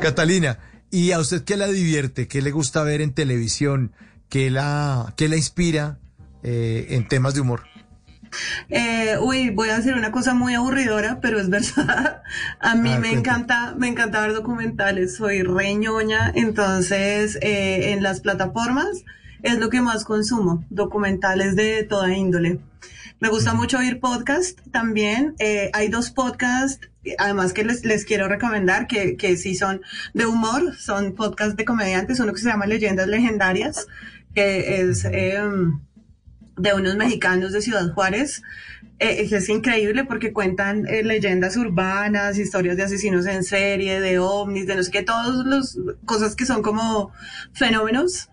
Catalina, ¿y a usted qué la divierte? ¿Qué le gusta ver en televisión? ¿Qué la, qué la inspira eh, en temas de humor? Eh, uy, voy a decir una cosa muy aburridora, pero es verdad. A mí Ah, me encanta, me encanta ver documentales. Soy reñoña, entonces eh, en las plataformas es lo que más consumo, documentales de toda índole. Me gusta mucho oír podcast también. Eh, hay dos podcasts, además que les, les quiero recomendar, que, que sí son de humor, son podcasts de comediantes, uno que se llama Leyendas Legendarias, que es... em, de unos mexicanos de Ciudad Juárez. Eh, es increíble porque cuentan eh, leyendas urbanas, historias de asesinos en serie, de ovnis, de no sé qué, todas las cosas que son como fenómenos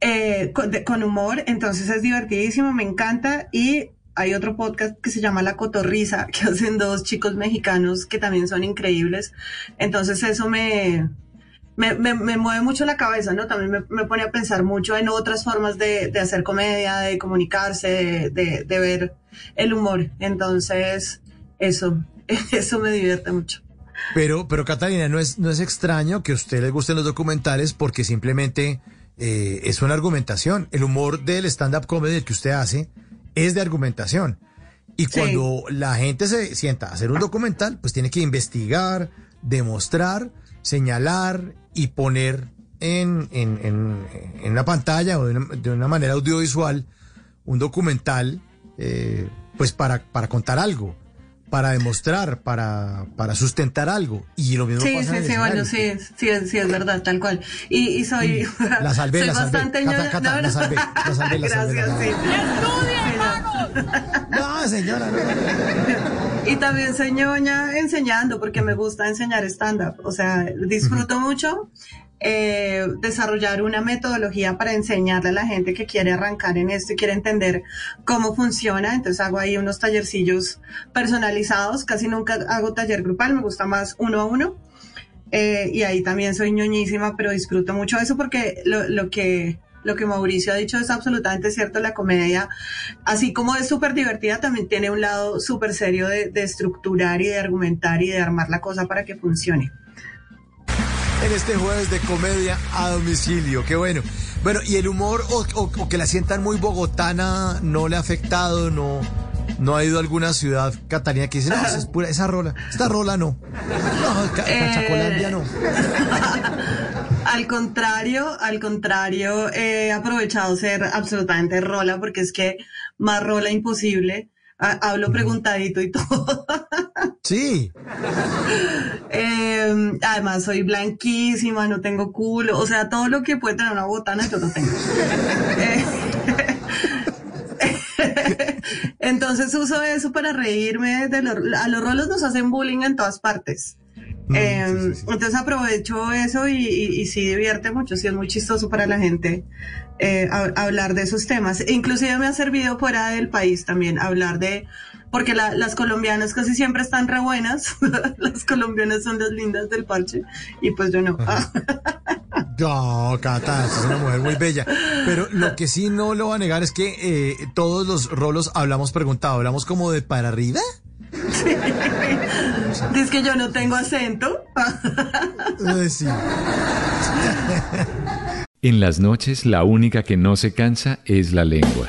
eh, con, con humor. Entonces es divertidísimo, me encanta. Y hay otro podcast que se llama La Cotorrisa, que hacen dos chicos mexicanos que también son increíbles. Entonces eso me, me, me, me mueve mucho la cabeza, ¿no? También me, me pone a pensar mucho en otras formas de, de hacer comedia, de comunicarse, de, de, de ver el humor. Entonces, eso, eso me divierte mucho. Pero, pero Catalina, no es, no es extraño que a usted le gusten los documentales porque simplemente eh, es una argumentación. El humor del stand-up comedy que usted hace es de argumentación. Y Sí. cuando la gente se sienta a hacer un documental, pues tiene que investigar, demostrar, señalar y poner en, en, en, en la pantalla o de una, de una manera audiovisual un documental, eh, pues para, para contar algo, para demostrar, para, para sustentar algo. Y lo mismo Sí, pasa sí, en el sí, bueno, sí, sí, es- sí, es verdad, tal cual. Y, y soy, La salvé, soy la salvé. bastante Cata. Cata, la salvé, la salvé, la salvé, la Gracias, salvé. sí. No, señora, no. Y también soy ñoña enseñando, porque me gusta enseñar stand-up. O sea, disfruto mucho eh, desarrollar una metodología para enseñarle a la gente que quiere arrancar en esto y quiere entender cómo funciona. Entonces hago ahí unos tallercillos personalizados. Casi nunca hago taller grupal, me gusta más uno a uno. Eh, y ahí también soy ñoñísima, pero disfruto mucho eso porque lo, lo que lo que Mauricio ha dicho es absolutamente cierto. La comedia, así como es súper divertida, también tiene un lado súper serio de, de estructurar y de argumentar y de armar la cosa para que funcione. En este jueves de comedia a domicilio, qué bueno. Bueno, ¿y el humor o, o- o que la sientan muy bogotana no le ha afectado? ¿No, no ha ido a alguna ciudad catalina que dice, no, esa, es pura, esa rola, esta rola no? No, Ca- Eh, Cachacolandia no. Al contrario, al contrario, he aprovechado ser absolutamente rola porque es que más rola imposible. Ha- Hablo preguntadito y todo. Sí, Eh, además, soy blanquísima, no tengo culo. O sea, todo lo que puede tener una botana, yo lo tengo. Eh, Entonces uso eso para reírme de los... A los rolos nos hacen bullying en todas partes. Mm, Eh, sí, sí, sí. Entonces aprovecho eso y, y, y sí divierte mucho, sí es muy chistoso para la gente eh, a- hablar de esos temas. E Inclusive me ha servido fuera del país también hablar de, porque la- las colombianas casi siempre están re buenas, las colombianas son las lindas del parche y pues yo no. No, Cata, es una mujer muy bella. Pero lo que sí no lo va a negar es que eh, todos los rolos hablamos preguntado, hablamos como de para arriba. Dice que yo no tengo acento. Sí. En las noches la única que no se cansa es la lengua.